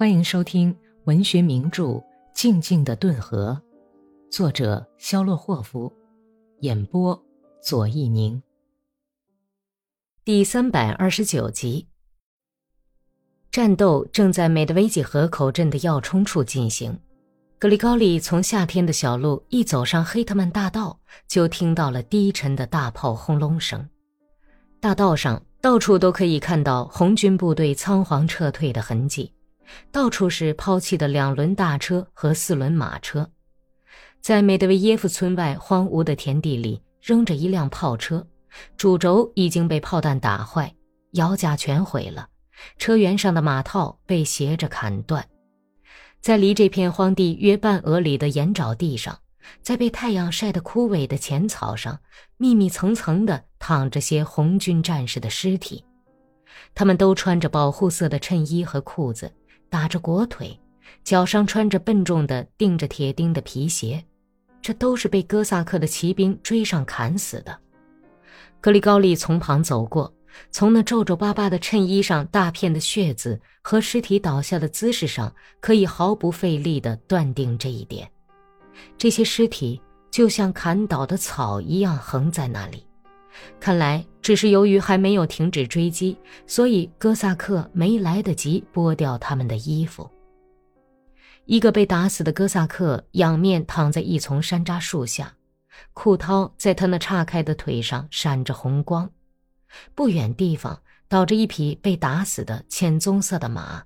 欢迎收听文学名著《静静的顿河》，作者肖洛霍夫，演播左一宁。第三百二十九集。战斗正在美德维吉河口镇的要冲处进行。格里高利从夏天的小路一走上黑特曼大道，就听到了低沉的大炮轰隆声。大道上到处都可以看到红军部队仓皇撤退的痕迹。到处是抛弃的两轮大车和四轮马车，在美德维耶夫村外荒芜的田地里扔着一辆炮车，主轴已经被炮弹打坏，摇架全毁了，车辕上的马套被斜着砍断。在离这片荒地约半俄里的盐沼地上，在被太阳晒得枯萎的浅草上，密密层层地躺着些红军战士的尸体，他们都穿着保护色的衬衣和裤子。打着裹腿，脚上穿着笨重的钉着铁钉的皮鞋，这都是被哥萨克的骑兵追上砍死的。格里高利从旁走过，从那皱皱巴巴的衬衣上大片的血渍和尸体倒下的姿势上，可以毫不费力地断定这一点。这些尸体就像砍倒的草一样横在那里。看来只是由于还没有停止追击，所以哥萨克没来得及剥掉他们的衣服。一个被打死的哥萨克仰面躺在一丛山楂树下，裤绦在他那岔开的腿上闪着红光。不远地方倒着一匹被打死的浅棕色的马，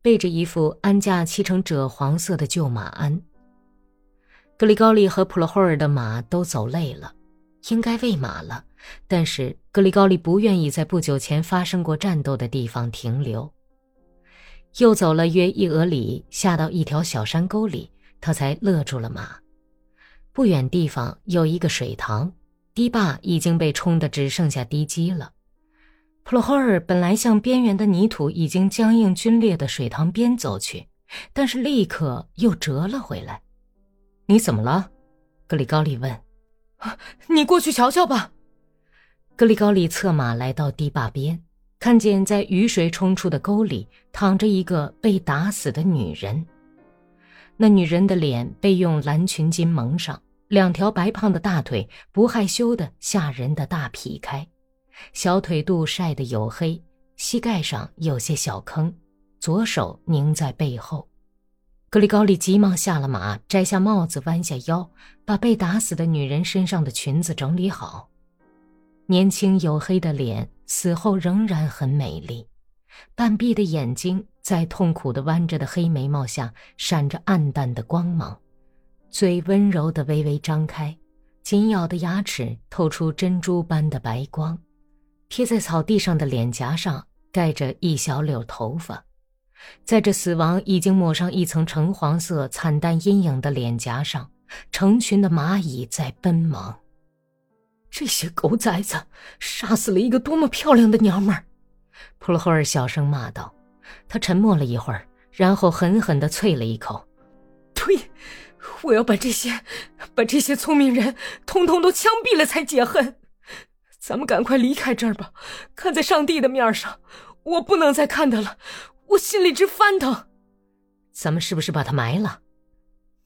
背着一副鞍架漆成赭黄色的旧马鞍。格里高利和普罗霍尔的马都走累了，应该喂马了。但是格里高利不愿意在不久前发生过战斗的地方停留。又走了约一俄里，下到一条小山沟里，他才勒住了马。不远地方有一个水塘，堤坝已经被冲得只剩下地基了。普罗霍尔本来向边缘的泥土已经僵硬龟裂的水塘边走去，但是立刻又折了回来。“你怎么了？”格里高利问。“你过去瞧瞧吧。”格里高利策马来到堤坝边，看见在雨水冲出的沟里躺着一个被打死的女人。那女人的脸被用蓝裙巾蒙上，两条白胖的大腿不害羞的吓人的大劈开，小腿肚晒得黝黑，膝盖上有些小坑，左手拧在背后。格里高利急忙下了马，摘下帽子，弯下腰，把被打死的女人身上的裙子整理好。年轻黝黑的脸，死后仍然很美丽，半闭的眼睛在痛苦的弯着的黑眉毛下闪着暗淡的光芒，嘴温柔的微微张开，紧咬的牙齿透出珍珠般的白光，贴在草地上的脸颊上盖着一小绺头发，在这死亡已经抹上一层橙黄色惨淡阴影的脸颊上，成群的蚂蚁在奔忙。这些狗崽子杀死了一个多么漂亮的娘们儿！普罗霍尔小声骂道。他沉默了一会儿，然后狠狠地啐了一口：“呸！我要把这些、把这些聪明人通通都枪毙了才解恨。咱们赶快离开这儿吧！看在上帝的面上，我不能再看他了，我心里直翻腾。咱们是不是把他埋了？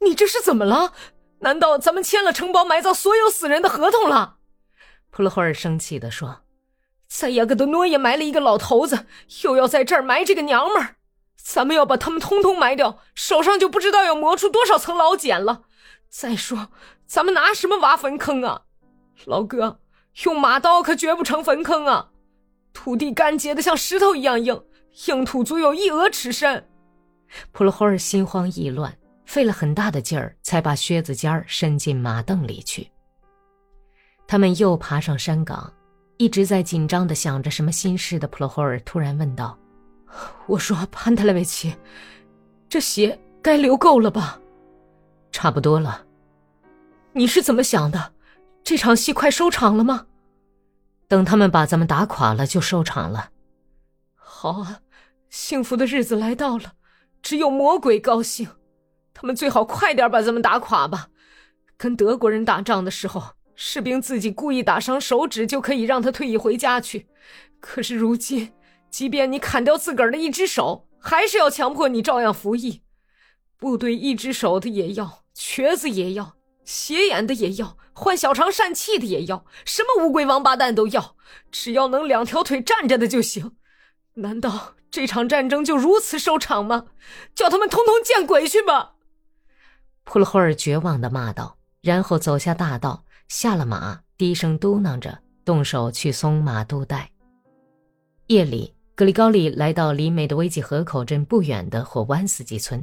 你这是怎么了？难道咱们签了承包埋葬所有死人的合同了？”普罗霍尔生气地说：“在雅各德诺也埋了一个老头子，又要在这儿埋这个娘们儿，咱们要把他们通通埋掉，手上就不知道要磨出多少层老茧了。再说，咱们拿什么挖坟坑啊？老哥，用马刀可绝不成坟坑啊！土地干结的像石头一样硬，硬土足有一鹅尺深。”普罗霍尔心慌意乱，费了很大的劲儿，才把靴子尖儿伸进马凳里去。他们又爬上山岗，一直在紧张地想着什么心事的普罗霍尔突然问道：“我说潘特莱维奇，这血该流够了吧？差不多了。你是怎么想的？这场戏快收场了吗？等他们把咱们打垮了，就收场了。好啊，幸福的日子来到了，只有魔鬼高兴。他们最好快点把咱们打垮吧。跟德国人打仗的时候。”士兵自己故意打伤手指，就可以让他退役回家去。可是如今，即便你砍掉自个儿的一只手，还是要强迫你照样服役。部队一只手的也要，瘸子也要，斜眼的也要，患小肠疝气的也要，什么乌龟王八蛋都要，只要能两条腿站着的就行。难道这场战争就如此收场吗？叫他们通通见鬼去吧！普罗霍尔绝望的骂道，然后走下大道，下了马，低声嘟囔着，动手去松马肚带。夜里，格里高利来到离美德维济河口镇不远的火湾斯基村，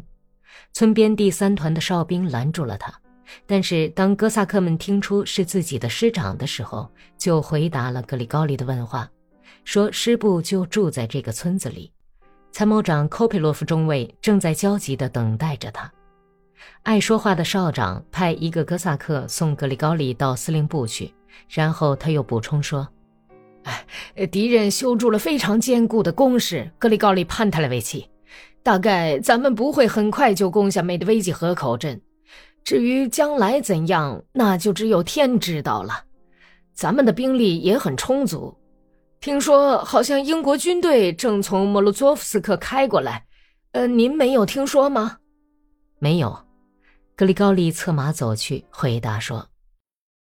村边第三团的哨兵拦住了他，但是当哥萨克们听出是自己的师长的时候，就回答了格里高利的问话，说师部就住在这个村子里，参谋长科佩洛夫中尉正在焦急地等待着他。爱说话的少长派一个哥萨克送格里高利到司令部去，然后他又补充说。哎，敌人修筑了非常坚固的工事，格里高利·潘特莱维奇。大概咱们不会很快就攻下美德维济河口镇。至于将来怎样，那就只有天知道了。咱们的兵力也很充足，听说好像英国军队正从莫洛佐夫斯克开过来。呃，您没有听说吗？没有。格里高利策马走去，回答说。